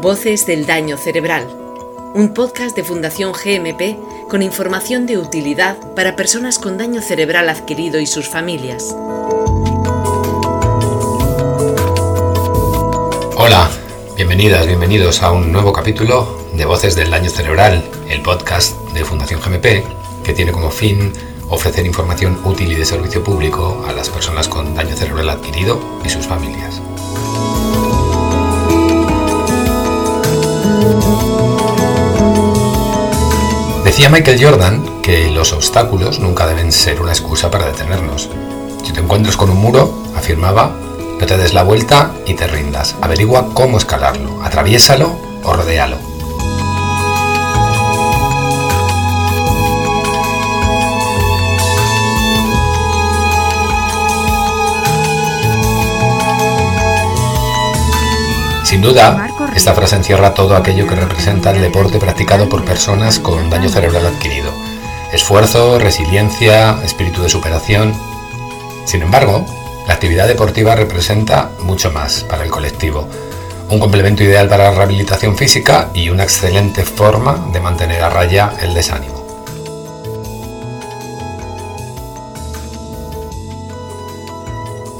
Voces del Daño Cerebral, un podcast de Fundación GMP con información de utilidad para personas con daño cerebral adquirido y sus familias. Hola, bienvenidas, bienvenidos a un nuevo capítulo de Voces del Daño Cerebral, el podcast de Fundación GMP que tiene como fin ofrecer información útil y de servicio público a las personas con daño cerebral adquirido y sus familias. Decía Michael Jordan que los obstáculos nunca deben ser una excusa para detenernos. Si te encuentras con un muro, afirmaba, no te des la vuelta y te rindas. Averigua cómo escalarlo, atraviésalo o rodéalo. Sin duda, esta frase encierra todo aquello que representa el deporte practicado por personas con daño cerebral adquirido. Esfuerzo, resiliencia, espíritu de superación. Sin embargo, la actividad deportiva representa mucho más para el colectivo. Un complemento ideal para la rehabilitación física y una excelente forma de mantener a raya el desánimo.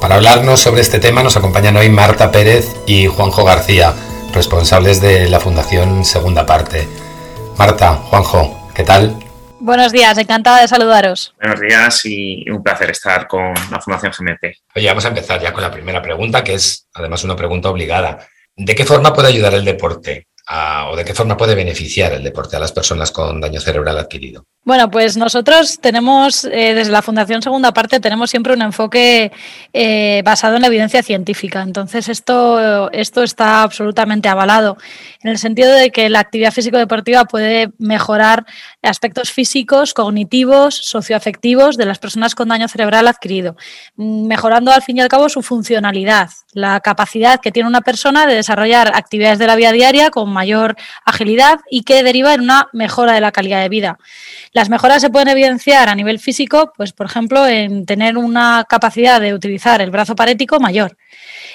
Para hablarnos sobre este tema nos acompañan hoy Marta Pérez y Juanjo García, responsables de la Fundación Segunda Parte. Marta, Juanjo, ¿qué tal? Buenos días, encantada de saludaros. Buenos días y un placer estar con la Fundación GMP. Oye, vamos a empezar ya con la primera pregunta, que es además una pregunta obligada. ¿De qué forma puede ayudar el deporte o de qué forma puede beneficiar el deporte a las personas con daño cerebral adquirido? Bueno, pues nosotros tenemos, eh, desde la Fundación Segunda Parte, tenemos siempre un enfoque eh, basado en la evidencia científica. Entonces, esto, esto está absolutamente avalado, en el sentido de que la actividad físico-deportiva puede mejorar aspectos físicos, cognitivos, socioafectivos de las personas con daño cerebral adquirido, mejorando al fin y al cabo su funcionalidad, la capacidad que tiene una persona de desarrollar actividades de la vida diaria con mayor agilidad y que deriva en una mejora de la calidad de vida. Las mejoras se pueden evidenciar a nivel físico, pues por ejemplo, en tener una capacidad de utilizar el brazo parético mayor,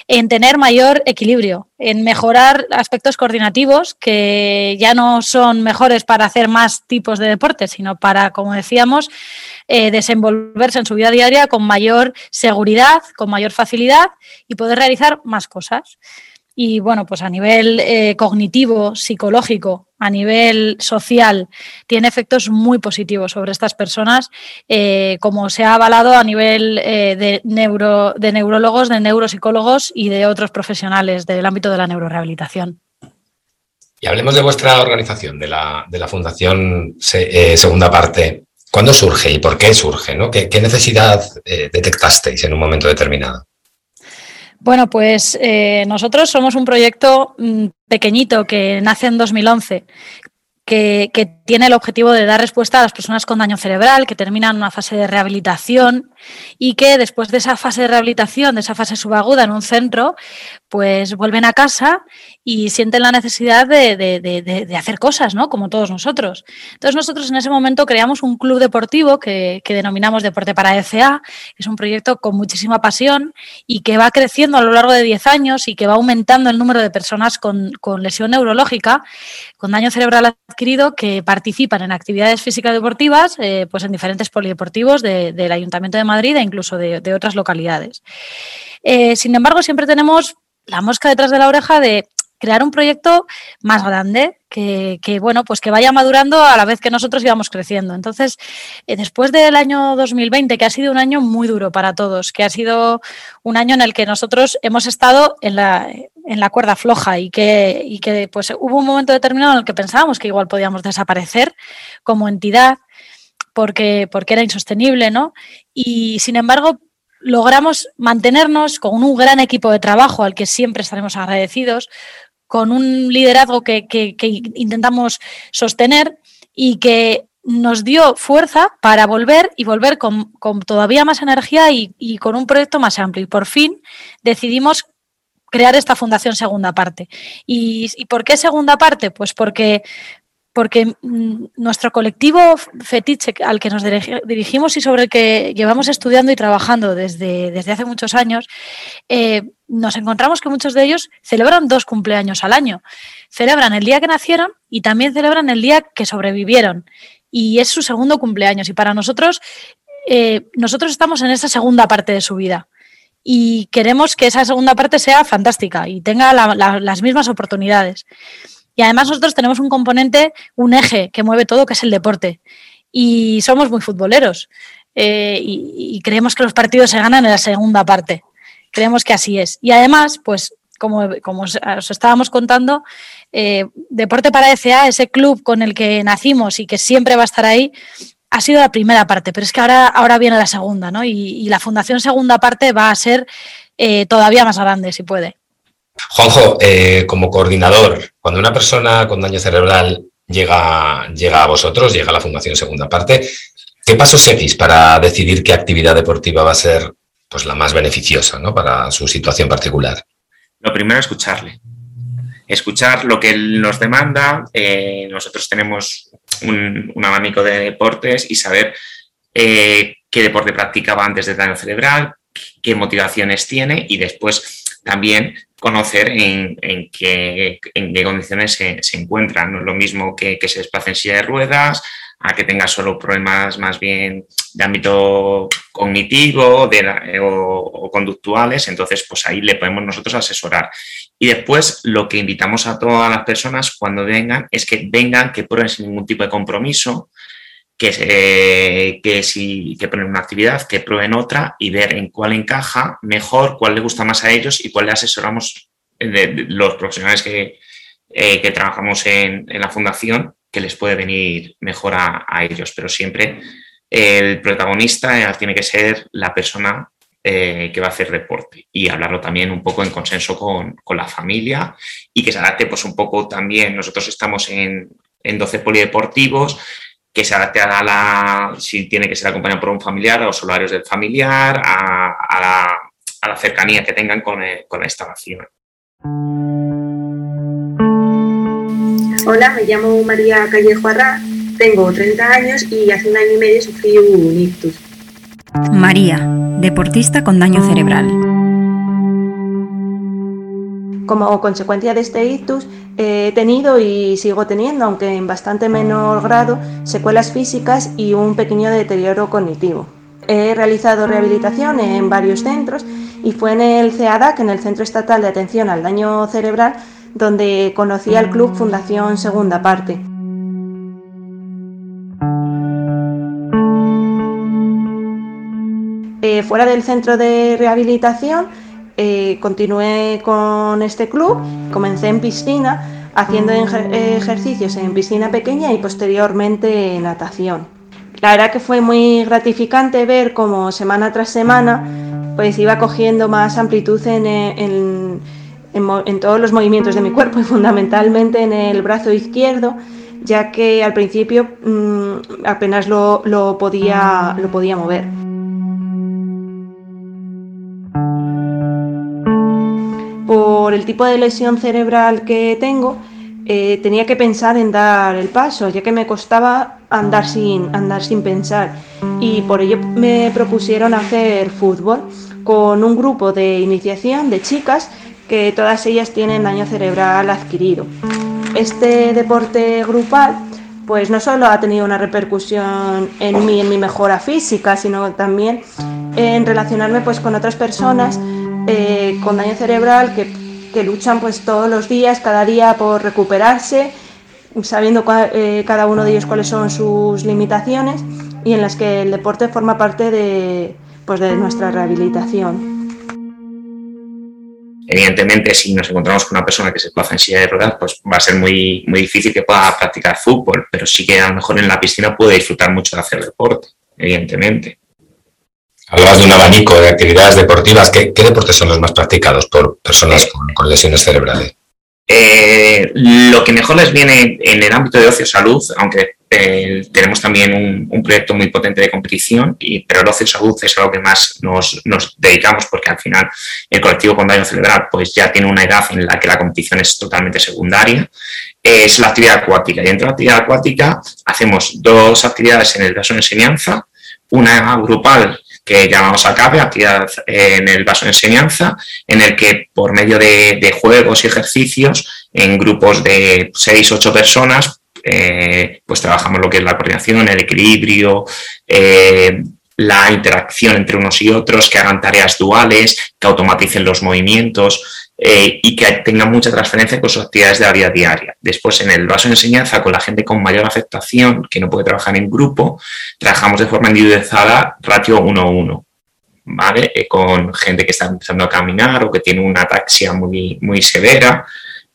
en tener mayor equilibrio, en mejorar aspectos coordinativos que ya no son mejores para hacer más tipos de deportes, sino para, como decíamos, eh, desenvolverse en su vida diaria con mayor seguridad, con mayor facilidad y poder realizar más cosas. Y bueno, pues a nivel eh, cognitivo, psicológico, a nivel social, tiene efectos muy positivos sobre estas personas, eh, como se ha avalado a nivel eh, de, neuro, de neurólogos, de neuropsicólogos y de otros profesionales del ámbito de la neurorehabilitación. Y hablemos de vuestra organización, de la, de la Fundación Segunda Parte. ¿Cuándo surge y por qué surge? ¿no? ¿Qué, necesidad detectasteis en un momento determinado? Bueno, pues eh, nosotros somos un proyecto mm, pequeñito que nace en 2011, que, que, tiene el objetivo de dar respuesta a las personas con daño cerebral que terminan una fase de rehabilitación y que después de esa fase de rehabilitación, de esa fase subaguda en un centro, pues vuelven a casa y sienten la necesidad de, de, hacer cosas, ¿no? Como todos nosotros. Entonces nosotros en ese momento creamos un club deportivo que, que denominamos Deporte para ECA, es un proyecto con muchísima pasión y que va creciendo a lo largo de 10 años y que va aumentando el número de personas con, con lesión neurológica, con daño cerebral adquirido, que participan en actividades físicas deportivas, eh, pues en diferentes polideportivos del Ayuntamiento de Madrid e incluso de, otras localidades. Eh, sin embargo, siempre tenemos la mosca detrás de la oreja de crear un proyecto más grande, que, bueno, pues que vaya madurando a la vez que nosotros íbamos creciendo. Entonces, eh, después del año 2020, que ha sido un año muy duro para todos, que ha sido un año en el que nosotros hemos estado en la, en la cuerda floja y que, y que pues hubo un momento determinado en el que pensábamos que igual podíamos desaparecer como entidad porque, porque era insostenible, ¿no? Y sin embargo, logramos mantenernos con un gran equipo de trabajo al que siempre estaremos agradecidos, con un liderazgo que, intentamos sostener y que nos dio fuerza para volver y volver con, todavía más energía y, con un proyecto más amplio. Y por fin decidimos crear esta fundación segunda parte. ¿Y, ¿Y, por qué segunda parte? Pues porque porque mm, nuestro colectivo fetiche al que nos dirigimos y sobre el que llevamos estudiando y trabajando desde, desde hace muchos años, eh, nos encontramos que muchos de ellos celebran dos cumpleaños al año. Celebran el día que nacieron y también celebran el día que sobrevivieron. Y es su segundo cumpleaños. Y para nosotros, eh, nosotros estamos en esa segunda parte de su vida. Y queremos que esa segunda parte sea fantástica y tenga las mismas oportunidades. Y además nosotros tenemos un componente, un eje que mueve todo, que es el deporte. Y somos muy futboleros. Eh, y, creemos que los partidos se ganan en la segunda parte. Creemos que así es. Y además, pues como, como os, estábamos contando, eh, Deporte para ECA, ese club con el que nacimos y que siempre va a estar ahí, ha sido la primera parte, pero es que ahora, ahora viene la segunda, ¿no? Y, la Fundación Segunda Parte va a ser eh, todavía más grande, si puede. Juanjo, como coordinador, cuando una persona con daño cerebral llega, llega a vosotros, llega a la Fundación Segunda Parte, ¿qué pasos seguís para decidir qué actividad deportiva va a ser pues, la más beneficiosa ¿no? para su situación particular? Lo primero, es escucharle. Escuchar lo que él nos demanda. Eh, nosotros tenemos un, abanico de deportes y saber eh, qué deporte practicaba antes de daño cerebral, qué motivaciones tiene y después también conocer en, qué, condiciones se, encuentran. No es lo mismo que, se desplace en silla de ruedas, a que tenga solo problemas más bien de ámbito cognitivo o, conductuales, entonces pues ahí le podemos nosotros asesorar. Y después lo que invitamos a todas las personas cuando vengan es que vengan, que prueben sin ningún tipo de compromiso, que, que, si, que ponen una actividad, que prueben otra y ver en cuál encaja mejor, cuál le gusta más a ellos y cuál le asesoramos de, los profesionales que, eh, que trabajamos en, en, la fundación que les puede venir mejor a, a ellos. Pero siempre el protagonista eh, tiene que ser la persona eh, que va a hacer deporte y hablarlo también un poco en consenso con, con, la familia y que se adapte pues un poco también, nosotros estamos en, en 12 polideportivos, que se adapte a la, si tiene que ser acompañado por un familiar, a los horarios del familiar, a, la, cercanía que tengan con, eh, con la instalación. Hola, me llamo María Callejo Arra, tengo 30 años y hace un año y medio sufrí un ictus. María, deportista con daño cerebral. Como consecuencia de este ictus, he tenido y sigo teniendo, aunque en bastante menor grado, secuelas físicas y un pequeño deterioro cognitivo. He realizado rehabilitación en varios centros y fue en el CEADAC, en el Centro Estatal de Atención al Daño Cerebral, donde conocí al Club Fundación Segunda Parte. Eh, fuera del centro de rehabilitación, eh, continué con este club, comencé en piscina, haciendo ejercicios en piscina pequeña y posteriormente natación. La verdad que fue muy gratificante ver cómo semana tras semana pues iba cogiendo más amplitud en, todos los movimientos de mi cuerpo y fundamentalmente en el brazo izquierdo, ya que al principio mm, apenas lo, podía, lo podía mover. Por el tipo de lesión cerebral que tengo, eh, tenía que pensar en dar el paso, ya que me costaba andar sin, andar sin pensar. Y por ello me propusieron hacer fútbol con un grupo de iniciación de chicas que todas ellas tienen daño cerebral adquirido. Este deporte grupal pues no solo ha tenido una repercusión en mí, en mi mejora física, sino también en relacionarme pues con otras personas eh, con daño cerebral que, luchan pues todos los días, cada día por recuperarse, sabiendo eh, cada uno de ellos cuáles son sus limitaciones y en las que el deporte forma parte de, pues, de nuestra rehabilitación. Evidentemente, si nos encontramos con una persona que se desplaza en silla de ruedas, pues va a ser muy, muy difícil que pueda practicar fútbol, pero sí que a lo mejor en la piscina puede disfrutar mucho de hacer deporte, evidentemente. Hablabas de un abanico de actividades deportivas. ¿Qué, deportes son los más practicados por personas con, lesiones cerebrales? Eh, lo que mejor les viene en el ámbito de ocio salud, aunque eh, tenemos también un, proyecto muy potente de competición, y, pero el ocio salud es algo que más nos, dedicamos porque al final el colectivo con daño cerebral pues ya tiene una edad en la que la competición es totalmente secundaria. Es la actividad acuática y dentro de la actividad acuática hacemos dos actividades en el vaso de enseñanza, una grupal que llamamos ACABE, actividad en el vaso de enseñanza, en el que por medio de, juegos y ejercicios en grupos de 6, 8 personas, eh, pues trabajamos lo que es la coordinación, el equilibrio, eh, la interacción entre unos y otros, que hagan tareas duales, que automaticen los movimientos eh, y que tengan mucha transferencia con sus actividades de la vida diaria. Después, en el vaso de enseñanza, con la gente con mayor afectación, que no puede trabajar en grupo, trabajamos de forma individualizada, ratio 1-1. ¿Vale? Eh, con gente que está empezando a caminar o que tiene una ataxia muy, muy severa,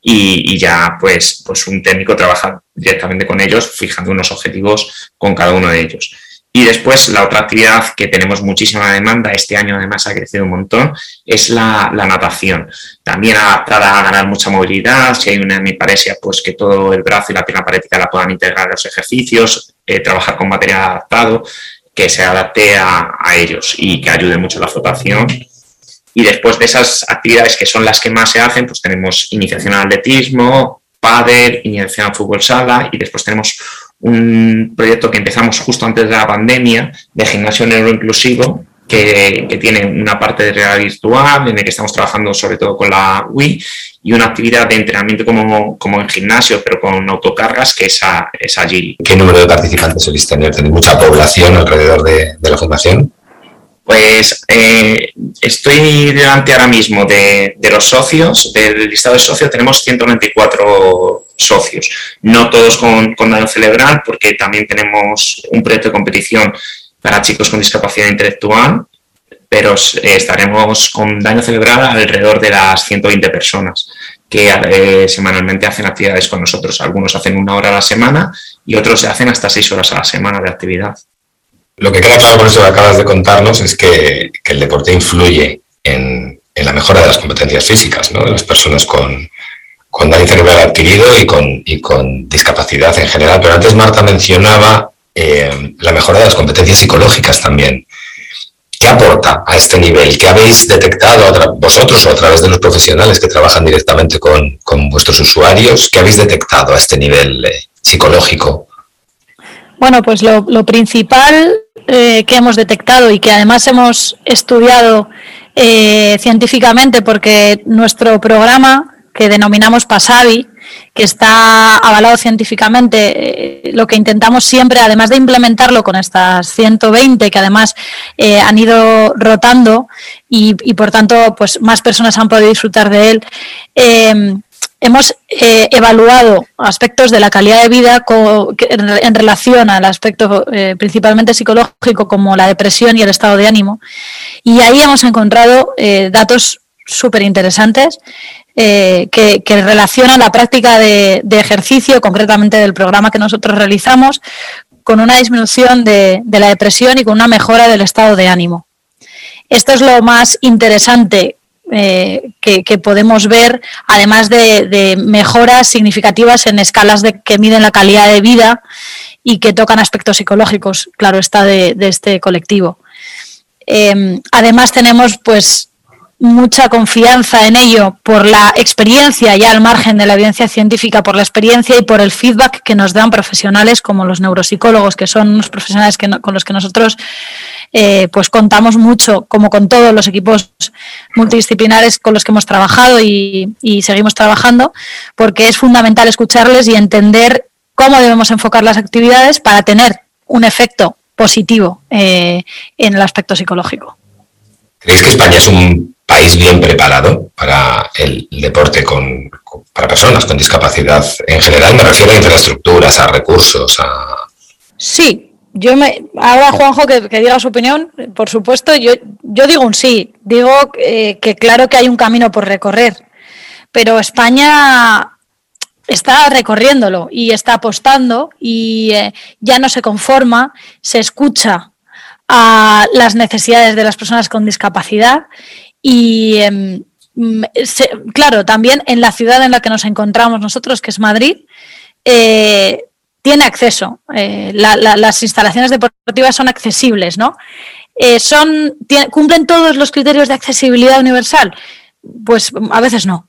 y, ya pues, pues un técnico trabaja directamente con ellos, fijando unos objetivos con cada uno de ellos. Y después la otra actividad que tenemos muchísima demanda, este año además ha crecido un montón, es la, natación. También adaptada a ganar mucha movilidad, si hay una hemiparesia, pues que todo el brazo y la pierna parética la puedan integrar a los ejercicios, eh, trabajar con material adaptado, que se adapte a, a, ellos y que ayude mucho la flotación. Y después de esas actividades que son las que más se hacen, pues tenemos iniciación al atletismo, pádel, iniciación al fútbol sala y después tenemos un proyecto que empezamos justo antes de la pandemia de gimnasio neuroinclusivo que, que, tiene una parte de realidad virtual en el que estamos trabajando sobre todo con la Wii y una actividad de entrenamiento como, como en gimnasio pero con autocargas que es, es allí. ¿Qué número de participantes soléis tener? ¿Tenéis mucha población alrededor de, de la fundación? Pues eh, estoy delante ahora mismo de, los socios, del listado de socios, tenemos 194 socios, no todos con, daño cerebral, porque también tenemos un proyecto de competición para chicos con discapacidad intelectual, pero eh, estaremos con daño cerebral alrededor de las 120 personas que eh, semanalmente hacen actividades con nosotros. Algunos hacen una hora a la semana y otros hacen hasta seis horas a la semana de actividad. Lo que queda claro con eso que acabas de contarnos es que, el deporte influye en, la mejora de las competencias físicas de las personas con, daño cerebral adquirido y con, con discapacidad en general. Pero antes Marta mencionaba eh, la mejora de las competencias psicológicas también. ¿Qué aporta a este nivel? ¿Qué habéis detectado vosotros o a través de los profesionales que trabajan directamente con, vuestros usuarios? ¿Qué habéis detectado a este nivel eh, psicológico? Bueno, pues lo, principal eh, que hemos detectado y que además hemos estudiado científicamente porque nuestro programa que denominamos PASAVI, que está avalado científicamente, eh, lo que intentamos siempre, además de implementarlo con estas 120 que además han ido rotando y, por tanto pues más personas han podido disfrutar de él, hemos eh, evaluado aspectos de la calidad de vida en relación al aspecto eh, principalmente psicológico como la depresión y el estado de ánimo. Y ahí hemos encontrado eh, datos súper interesantes que, relacionan la práctica de, ejercicio, concretamente del programa que nosotros realizamos, con una disminución de la depresión y con una mejora del estado de ánimo. Esto es lo más interesante eh, que, podemos ver, además de, mejoras significativas en escalas que miden la calidad de vida y que tocan aspectos psicológicos, claro está, de, este colectivo. Em, además tenemos pues mucha confianza en ello por la experiencia, ya al margen de la evidencia científica, por la experiencia y por el feedback que nos dan profesionales como los neuropsicólogos, que son unos profesionales que con los que nosotros eh, pues contamos mucho, como con todos los equipos multidisciplinares con los que hemos trabajado y, seguimos trabajando, porque es fundamental escucharles y entender cómo debemos enfocar las actividades para tener un efecto positivo eh, en el aspecto psicológico. ¿Creéis que España es un país bien preparado para el deporte con, para personas con discapacidad en general? Me refiero a infraestructuras, a recursos, a... Sí, yo me ahora Juanjo que, diga su opinión, por supuesto, yo, yo digo un sí, digo eh, que claro que hay un camino por recorrer, pero España está recorriéndolo y está apostando y eh, ya no se conforma, se escucha a las necesidades de las personas con discapacidad y em, claro, también en la ciudad en la que nos encontramos nosotros, que es Madrid, eh, tiene acceso. Eh, las instalaciones deportivas son accesibles, ¿no? Eh, son, ¿Cumplen todos los criterios de accesibilidad universal? Pues a veces no.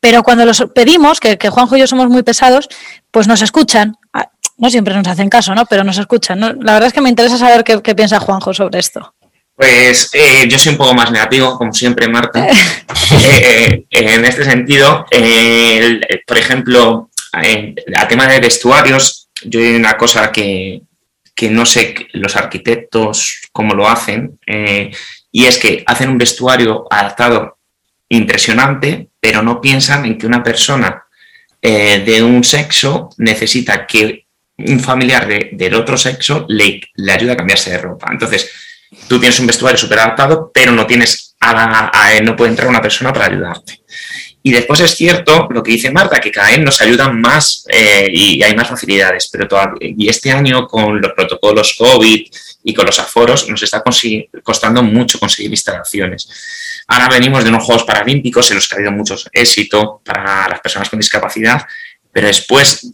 Pero cuando los pedimos, que, Juanjo y yo somos muy pesados, pues nos escuchan. Ah, no siempre nos hacen caso, ¿no? Pero nos escuchan. La verdad es que me interesa saber qué, piensa Juanjo sobre esto. Pues eh, yo soy un poco más negativo, como siempre, Marta. Eh, eh, en este sentido, por ejemplo, a tema de vestuarios, yo hay una cosa que, que no sé los arquitectos cómo lo hacen, y es que hacen un vestuario adaptado impresionante, pero no piensan en que una persona de un sexo necesita que un familiar del otro sexo le, le ayude a cambiarse de ropa. Entonces, tú tienes un vestuario súper adaptado, pero no tienes a, no puede entrar una persona para ayudarte. Y después es cierto lo que dice Marta, que cada vez nos ayudan más eh, y hay más facilidades, pero y este año con los protocolos COVID y con los aforos nos está costando mucho conseguir instalaciones. Ahora venimos de unos Juegos Paralímpicos en los que ha habido mucho éxito para las personas con discapacidad, pero después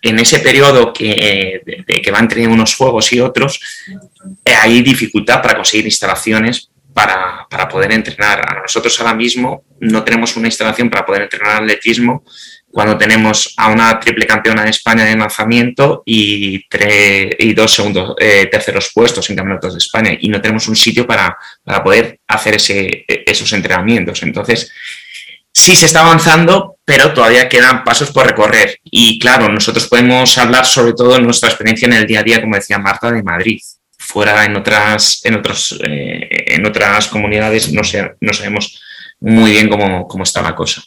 en ese periodo que, de, que van teniendo unos juegos y otros, eh, hay dificultad para conseguir instalaciones para, poder entrenar. Nosotros ahora mismo no tenemos una instalación para poder entrenar atletismo cuando tenemos a una triple campeona de España de lanzamiento y, y dos segundos, eh, terceros puestos en campeonatos de España y no tenemos un sitio para, para poder hacer ese, esos entrenamientos. Entonces, sí se está avanzando, pero todavía quedan pasos por recorrer. Y claro, nosotros podemos hablar sobre todo de nuestra experiencia en el día a día, como decía Marta, de Madrid. Fuera en otras, en otros, eh, en otras comunidades no, sé, no sabemos muy bien cómo, cómo está la cosa.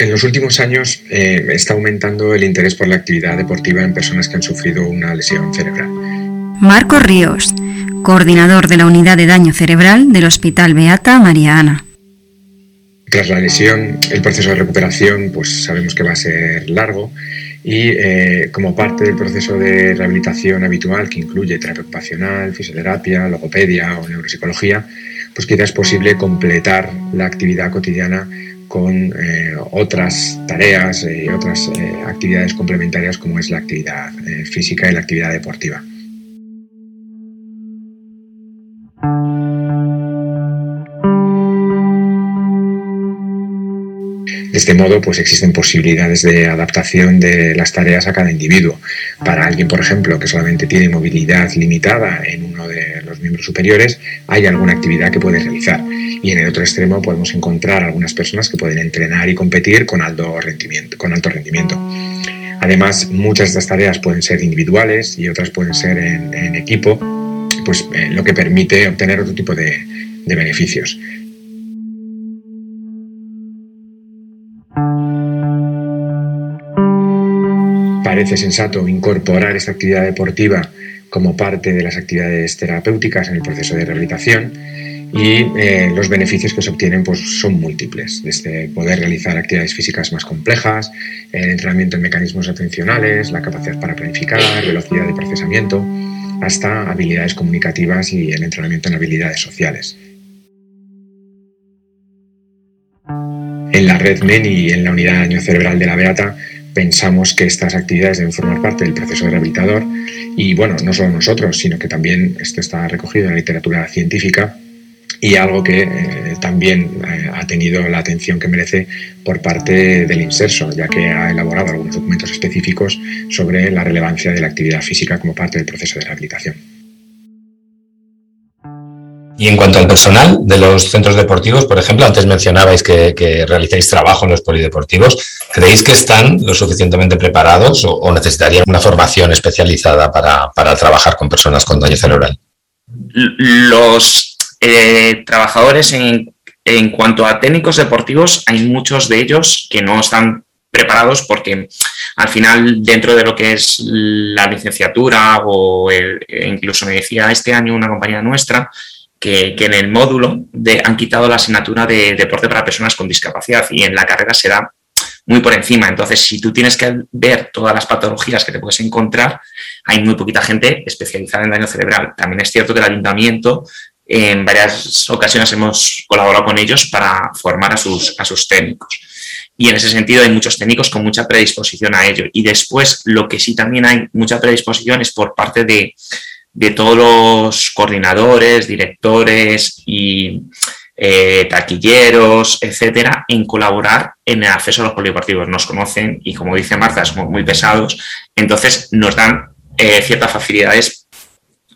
En los últimos años eh, está aumentando el interés por la actividad deportiva en personas que han sufrido una lesión cerebral. Marco Ríos, coordinador de la Unidad de Daño Cerebral del Hospital Beata María Ana. Tras la lesión, el proceso de recuperación pues sabemos que va a ser largo y eh, como parte del proceso de rehabilitación habitual que incluye terapia ocupacional, fisioterapia, logopedia o neuropsicología, pues quizás es posible completar la actividad cotidiana con eh, otras tareas y otras eh, actividades complementarias como es la actividad física y la actividad deportiva. De este modo, pues existen posibilidades de adaptación de las tareas a cada individuo. Para alguien, por ejemplo, que solamente tiene movilidad limitada en uno de los miembros superiores, hay alguna actividad que puede realizar. Y en el otro extremo podemos encontrar algunas personas que pueden entrenar y competir con alto rendimiento. Con alto rendimiento. Además, muchas de estas tareas pueden ser individuales y otras pueden ser en, equipo, pues eh, lo que permite obtener otro tipo de beneficios. Parece sensato incorporar esta actividad deportiva como parte de las actividades terapéuticas en el proceso de rehabilitación y eh, los beneficios que se obtienen pues, son múltiples, desde poder realizar actividades físicas más complejas, el entrenamiento en mecanismos atencionales, la capacidad para planificar, velocidad de procesamiento, hasta habilidades comunicativas y el entrenamiento en habilidades sociales. En la red MEN y en la unidad de daño cerebral de la Beata pensamos que estas actividades deben formar parte del proceso rehabilitador y bueno, no solo nosotros, sino que también esto está recogido en la literatura científica y algo que eh, también eh, ha tenido la atención que merece por parte del INSERSO, ya que ha elaborado algunos documentos específicos sobre la relevancia de la actividad física como parte del proceso de rehabilitación. Y en cuanto al personal de los centros deportivos, por ejemplo, antes mencionabais que, realizáis trabajo en los polideportivos. ¿Creéis que están lo suficientemente preparados o, necesitarían una formación especializada para, trabajar con personas con daño cerebral? Los eh, trabajadores en, en cuanto a técnicos deportivos, hay muchos de ellos que no están preparados porque al final dentro de lo que es la licenciatura o incluso me decía este año una compañía nuestra que, en el módulo de, han quitado la asignatura de deporte para personas con discapacidad y en la carrera será muy por encima. Entonces, si tú tienes que ver todas las patologías que te puedes encontrar, hay muy poquita gente especializada en daño cerebral. También es cierto que el ayuntamiento en varias ocasiones hemos colaborado con ellos para formar a sus, a sus técnicos. Y en ese sentido hay muchos técnicos con mucha predisposición a ello. Y después, lo que sí también hay mucha predisposición es por parte de, de todos los coordinadores, directores y eh, taquilleros, etcétera, en colaborar en el acceso a los polideportivos. Nos conocen y, como dice Marta, somos muy pesados, entonces nos dan eh, ciertas facilidades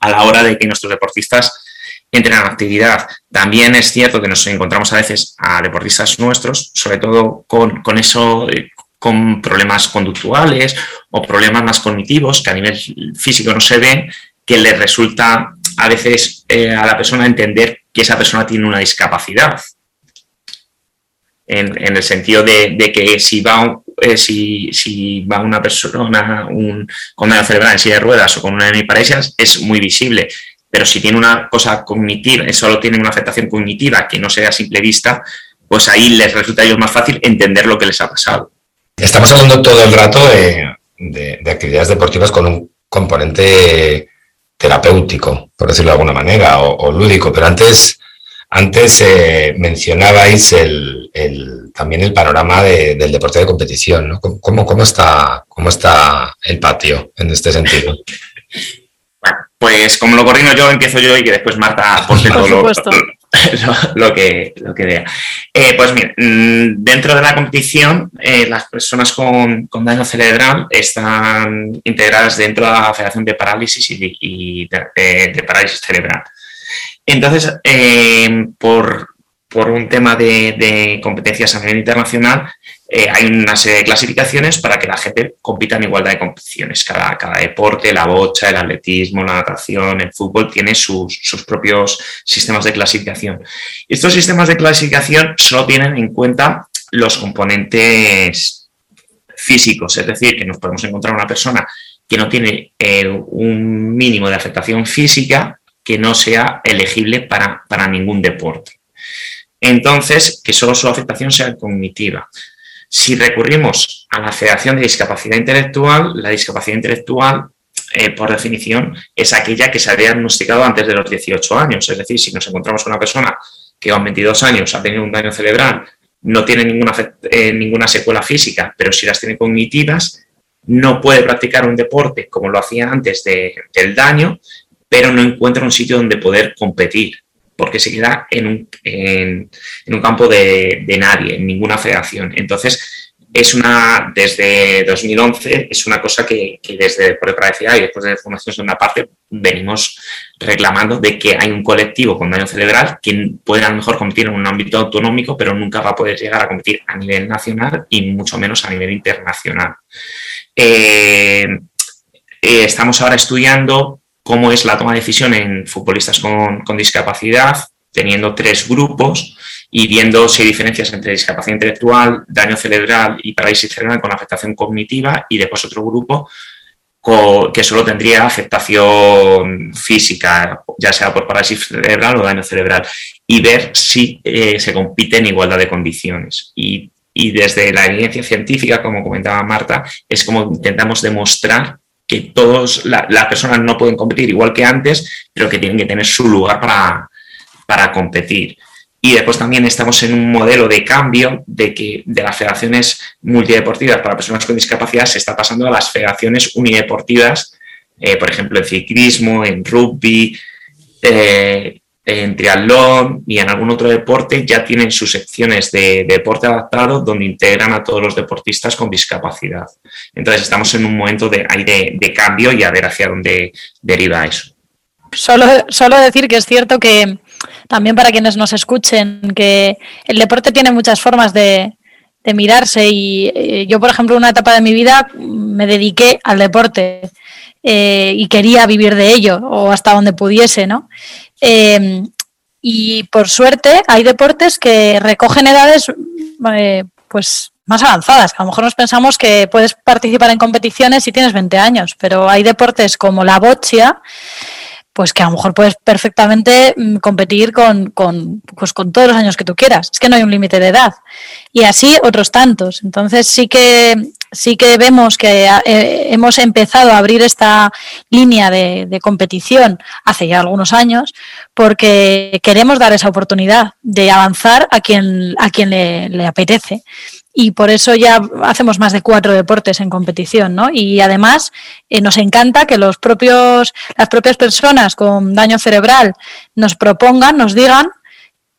a la hora de que nuestros deportistas entren en actividad. También es cierto que nos encontramos a veces a deportistas nuestros, sobre todo con, con eso, eh, con problemas conductuales o problemas más cognitivos que a nivel físico no se ven, que les resulta a veces a la persona entender que esa persona tiene una discapacidad. En, el sentido de, que si va, eh, si, va una persona con daño cerebral en silla de ruedas o con una hemiparesia, es muy visible. Pero si tiene una cosa cognitiva, solo tiene una afectación cognitiva que no sea a simple vista, pues ahí les resulta a ellos más fácil entender lo que les ha pasado. Estamos hablando todo el rato de actividades deportivas con un componente terapéutico, por decirlo de alguna manera, o, lúdico, pero antes, antes eh, mencionabais el, también el panorama del deporte de competición, ¿no? ¿Cómo, cómo, está, ¿Cómo está el patio en este sentido? Bueno, pues como lo coordino yo, empiezo yo y que después Marta aporte todo lo, lo, que, lo que vea. Eh, pues mira, mm, dentro de la competición, eh, las personas con, daño cerebral están integradas dentro de la Federación de Parálisis y, de, Parálisis Cerebral. Entonces, eh, por, un tema de, competencias a nivel internacional, eh, hay una serie de clasificaciones para que la gente compita en igualdad de competiciones. Cada, deporte, la bocha, el atletismo, la natación, el fútbol, tiene sus, propios sistemas de clasificación. Estos sistemas de clasificación solo tienen en cuenta los componentes físicos, es decir, que nos podemos encontrar una persona que no tiene eh, un mínimo de afectación física que no sea elegible para ningún deporte. Entonces, que solo su afectación sea cognitiva. Si recurrimos a la Federación de Discapacidad Intelectual, la discapacidad intelectual, eh, por definición, es aquella que se ha diagnosticado antes de los 18 años. Es decir, si nos encontramos con una persona que con 22 años ha tenido un daño cerebral, no tiene ninguna, eh, ninguna secuela física, pero si las tiene cognitivas, no puede practicar un deporte como lo hacía antes del daño, pero no encuentra un sitio donde poder competir porque se queda en un, campo de, nadie, en ninguna federación. Entonces, es una, desde 2011, es una cosa que, desde por decía, y después de Formación Segunda Parte, venimos reclamando de que hay un colectivo con daño cerebral que puede a lo mejor competir en un ámbito autonómico, pero nunca va a poder llegar a competir a nivel nacional y mucho menos a nivel internacional. Eh, eh, estamos ahora estudiando cómo es la toma de decisión en futbolistas con, discapacidad, teniendo tres grupos y viendo si hay diferencias entre discapacidad intelectual, daño cerebral y parálisis cerebral con afectación cognitiva y después otro grupo que solo tendría afectación física, ya sea por parálisis cerebral o daño cerebral, y ver si eh, se compite en igualdad de condiciones. Y, y desde la evidencia científica, como comentaba Marta, es como intentamos demostrar que todas las personas no pueden competir igual que antes, pero que tienen que tener su lugar para, para competir. Y después también estamos en un modelo de cambio de que de las federaciones multideportivas para personas con discapacidad se está pasando a las federaciones unideportivas, eh, por ejemplo, en ciclismo, en rugby, eh, en triatlón y en algún otro deporte ya tienen sus secciones de, deporte adaptado donde integran a todos los deportistas con discapacidad. Entonces estamos en un momento de, de, cambio y a ver hacia dónde deriva eso. Solo, solo decir que es cierto que también para quienes nos escuchen, que el deporte tiene muchas formas de, mirarse y eh, yo, por ejemplo, una etapa de mi vida me dediqué al deporte. Eh, y quería vivir de ello o hasta donde pudiese, ¿no? Em, y por suerte hay deportes que recogen edades eh, pues más avanzadas. A lo mejor nos pensamos que puedes participar en competiciones si tienes 20 años, pero hay deportes como la bocha pues que a lo mejor puedes perfectamente mm, competir con, con, pues con todos los años que tú quieras. Es que no hay un límite de edad. Y así otros tantos. Entonces sí que sí que vemos que eh, hemos empezado a abrir esta línea de, competición hace ya algunos años porque queremos dar esa oportunidad de avanzar a quien, a quien le, le apetece y por eso ya hacemos más de cuatro deportes en competición, ¿no? Y además eh, nos encanta que los propios, las propias personas con daño cerebral nos propongan, nos digan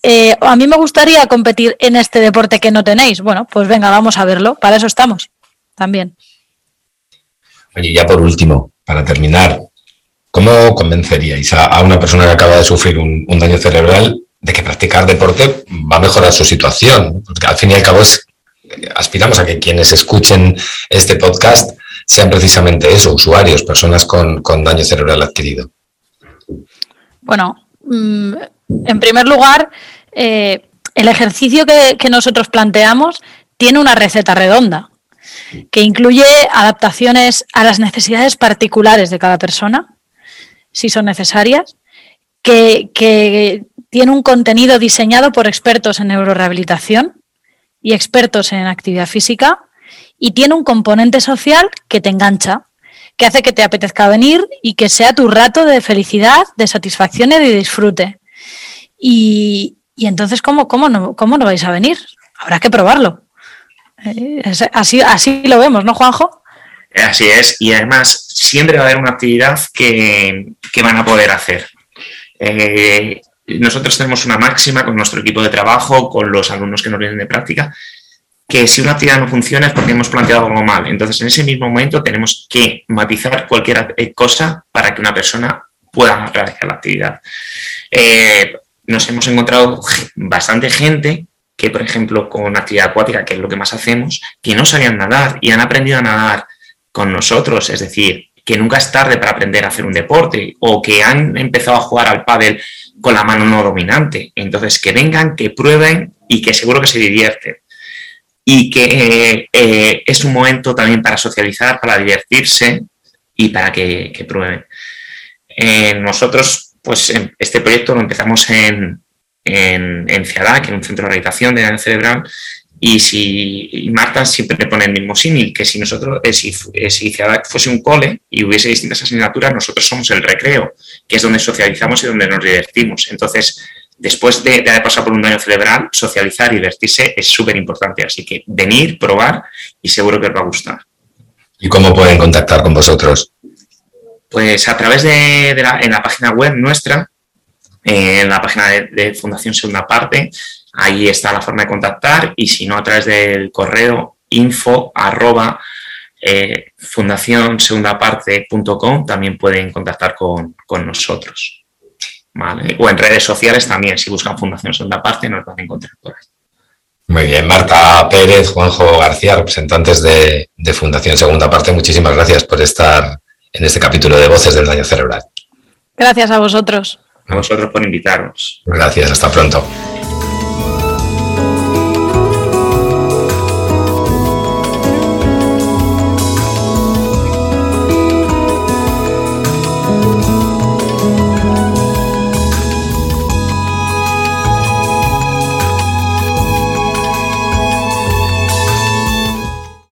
eh, a mí me gustaría competir en este deporte que no tenéis. Bueno, pues venga, vamos a verlo. Para eso estamos también. Oye, ya por último, para terminar, ¿cómo convenceríais a, una persona que acaba de sufrir un, daño cerebral de que practicar deporte va a mejorar su situación? Porque al fin y al cabo aspiramos a que quienes escuchen este podcast sean precisamente eso, usuarios, personas con, daño cerebral adquirido. Bueno, mm, en primer lugar, eh, el ejercicio que nosotros planteamos tiene una receta redonda que incluye adaptaciones a las necesidades particulares de cada persona, si son necesarias, que, tiene un contenido diseñado por expertos en neurorehabilitación y expertos en actividad física y tiene un componente social que te engancha, que hace que te apetezca venir y que sea tu rato de felicidad, de satisfacción y de disfrute. Y, entonces, ¿cómo, cómo, ¿cómo no vais a venir? Habrá que probarlo. Eh, así, así lo vemos, ¿no, Juanjo? Así es, y además siempre va a haber una actividad que, van a poder hacer. Eh, nosotros tenemos una máxima con nuestro equipo de trabajo, con los alumnos que nos vienen de práctica, que si una actividad no funciona es porque hemos planteado algo mal. Entonces, en ese mismo momento tenemos que matizar cualquier eh, cosa para que una persona pueda realizar la actividad. nos hemos encontrado bastante gente que, por ejemplo, con actividad acuática, que es lo que más hacemos, que no sabían nadar y han aprendido a nadar con nosotros, es decir, que nunca es tarde para aprender a hacer un deporte o que han empezado a jugar al pádel con la mano no dominante. Entonces, que vengan, que prueben y que seguro que se divierten. Y que eh, es un momento también para socializar, para divertirse y para que, prueben. Eh, nosotros, pues este proyecto lo empezamos en, en, en CIADAC, en un centro de rehabilitación de daño cerebral, y si Marta siempre pone el mismo símil, que si nosotros, eh, si, eh, si CIADAC fuese un cole y hubiese distintas asignaturas, nosotros somos el recreo, que es donde socializamos y donde nos divertimos. Entonces, después de, de haber pasado por un daño cerebral, socializar y divertirse es súper importante. Así que venir, probar y seguro que os va a gustar. ¿Y cómo pueden contactar con vosotros? Pues a través de, la, en la página web nuestra, en la página de, Fundación Segunda Parte. Ahí está la forma de contactar y si no a través del correo info arroba eh, también pueden contactar con, nosotros. O en redes sociales también, si buscan Fundación Segunda Parte nos van a encontrar por ahí. Muy bien, Marta Pérez, Juanjo García, representantes de, de Fundación Segunda Parte, muchísimas gracias por estar en este capítulo de Voces del Daño Cerebral. Gracias a vosotros a vosotros por invitarnos. Gracias, hasta pronto.